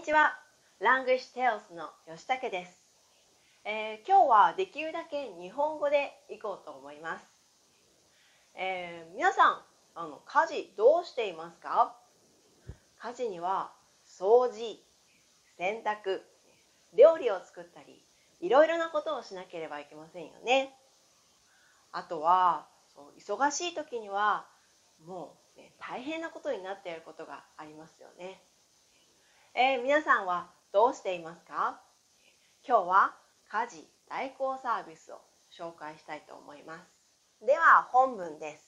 にちは。ラングシュテオスの吉武です、えー、今日はできるだけ日本語でいこうと思います。えー、皆さん、あの家事どうしていますか？家事には掃除、洗濯、料理を作ったり、いろいろなことをしなければいけませんよね。あとはそう忙しい時にはもう、ね、大変なことになっていることがありますよね。えー、皆さんはどうしていますか？今日は家事代行サービスを紹介したいと思います。では本文です。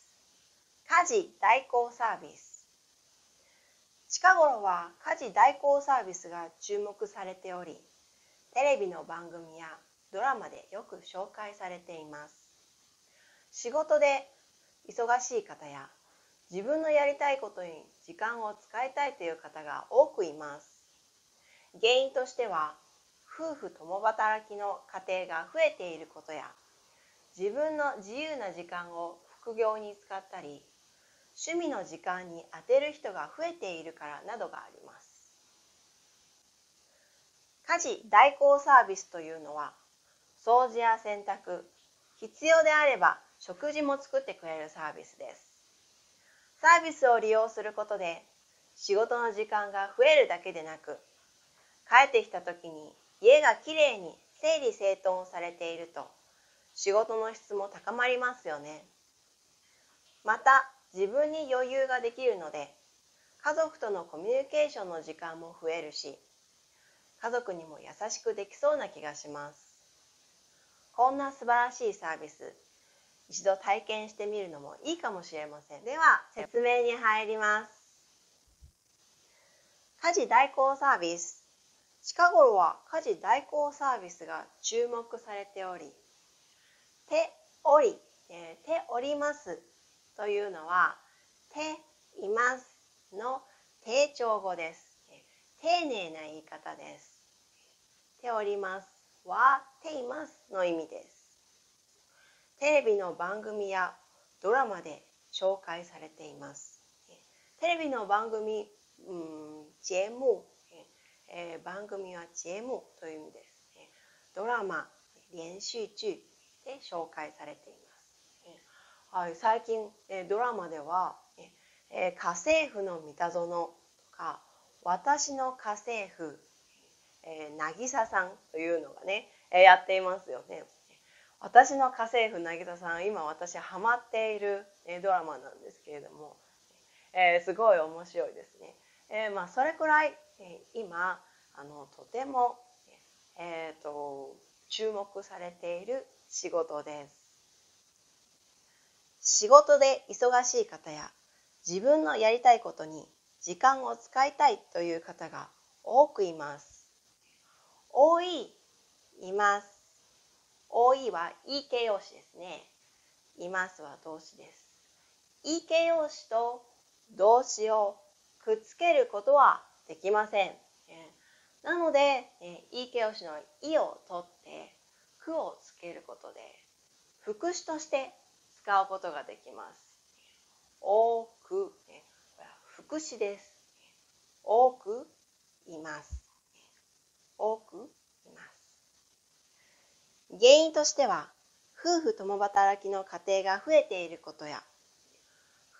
家事代行サービス。近頃は家事代行サービスが注目されており、テレビの番組やドラマでよく紹介されています。仕事で忙しい方や自分のやりたいことに時間を使いたいという方が多くいます。原因としては夫婦共働きの家庭が増えていることや自分の自由な時間を副業に使ったり趣味の時間に充てる人が増えているからなどがあります。家事代行サービスというのは掃除や洗濯必要であれば食事も作ってくれるサービスです。サービスを利用することで仕事の時間が増えるだけでなく帰ってきた時に家がきれいに整理整頓されていると仕事の質も高まりますよね。また自分に余裕ができるので家族とのコミュニケーションの時間も増えるし家族にも優しくできそうな気がします。こんな素晴らしいサービス一度体験してみるのもいいかもしれません。では説明に入ります。家事代行サービス近頃は家事代行サービスが注目されており、手折り、えー、手折りますというのは、手いますの定調語です。丁寧な言い方です。手折りますは手いますの意味です。テレビの番組やドラマで紹介されています。テレビの番組、うん、節目えー、番組は節目という意味です。ドラマ、連续劇で紹介されています。はい、最近、えドラマでは、え家政婦の三田園とか、私の家政婦、えー、渚さんというのがね、えやっていますよね。私の家政婦渚さん、今私ハマっている、えドラマなんですけれども、えー、すごい面白いですね。えー、まあそれくらい、今あのとても、えーと、注目されている仕事です。仕事で忙しい方や自分のやりたいことに時間を使いたいという方が多くいます。多い、います。多いは言い形容詞ですね。いますは動詞です。言い形容詞と動詞をくっつけることはできません。なので、えいい形容詞の「い」を取って「く」をつけることで副詞として使うことができます。多く、ね、これは副詞です。多くいます。多くいます。原因としては夫婦共働きの家庭が増えていることや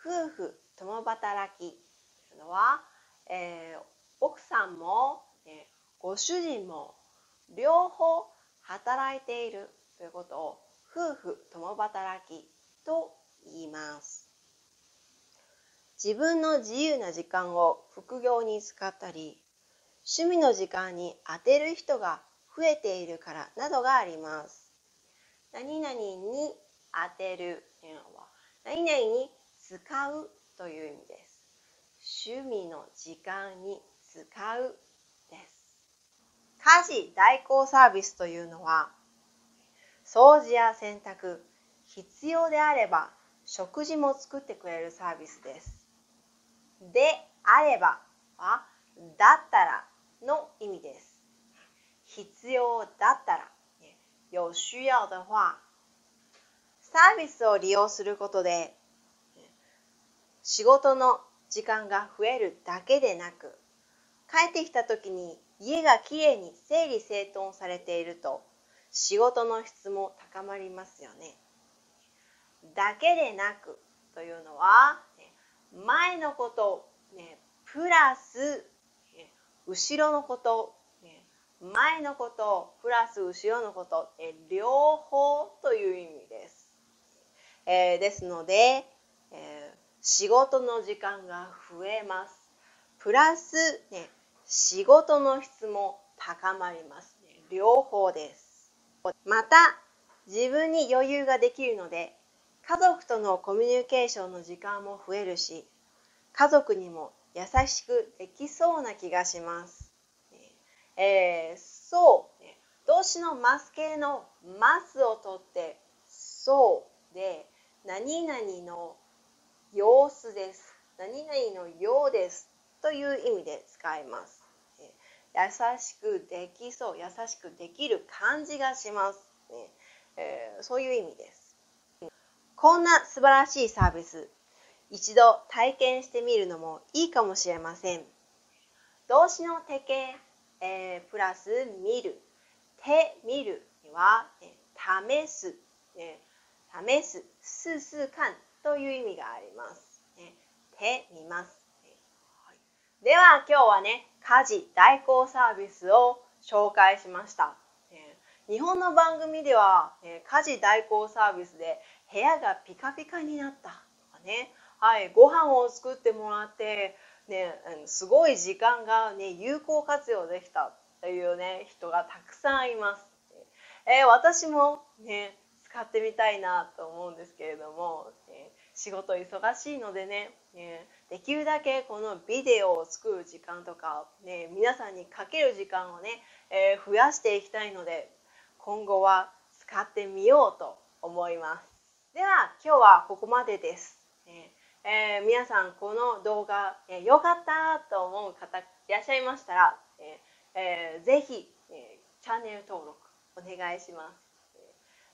夫婦共働きというのは、えー、奥さんも、えご主人も両方働いているということを夫婦共働きと言います。自分の自由な時間を副業に使ったり、趣味の時間に充てる人が増えているからなどがあります。何々に当てるというのは、何々に使うという意味です。趣味の時間に使うです。家事代行サービスというのは、掃除や洗濯、必要であれば食事も作ってくれるサービスです。であればは、だったらの意味です。必要だったら、有需要的話、サービスを利用することで、仕事の時間が増えるだけでなく、帰ってきた時に家がきれいに整理整頓されていると仕事の質も高まりますよね。だけでなくというのは、前のこと、ね、プラス、後ろのこと、前のことプラス後ろのこと、両方という意味です。えー、ですので、えー、仕事の時間が増えます。プラス、ね、仕事の質も高まります、ね。両方です。また、自分に余裕ができるので、家族とのコミュニケーションの時間も増えるし、家族にも優しくできそうな気がします。えー、そう、動詞のマス系のマスを取って、そうで、何々の様子です。何々のようですという意味で使います。優しくできそう優しくできる感じがします、ね。えー、そういう意味です。こんな素晴らしいサービス一度体験してみるのもいいかもしれません。動詞の手形、えー、プラス見る。手見るには、ね、試す、ね、試す。すすかん。という意味があります、ね、手見ます、では今日はね家事代行サービスを紹介しました。日本の番組では家事代行サービスで部屋がピカピカになったとかね、はい、ご飯を作ってもらって、ね、すごい時間が、ね、有効活用できたという、ね、人がたくさんいます。えー、私も、ね、使ってみたいなと思うんですけれども、仕事忙しいのでね、ねできるだけこのビデオを作る時間とか、ね、皆さんにかける時間をね、えー、増やしていきたいので今後は使ってみようと思います。では今日はここまでです、えー、皆さんこの動画良、えー、かったと思う方いらっしゃいましたら、えーえー、ぜひ、え、チャンネル登録お願いします。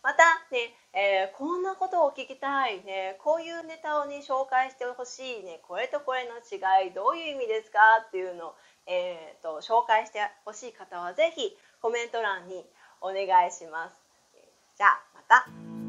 またね、えー、こんなことを聞きたい、ね、こういうネタをね紹介してほしい、ね、これとこれの違いどういう意味ですかっていうのを、えーと、紹介してほしい方は是非コメント欄にお願いします。じゃあまた。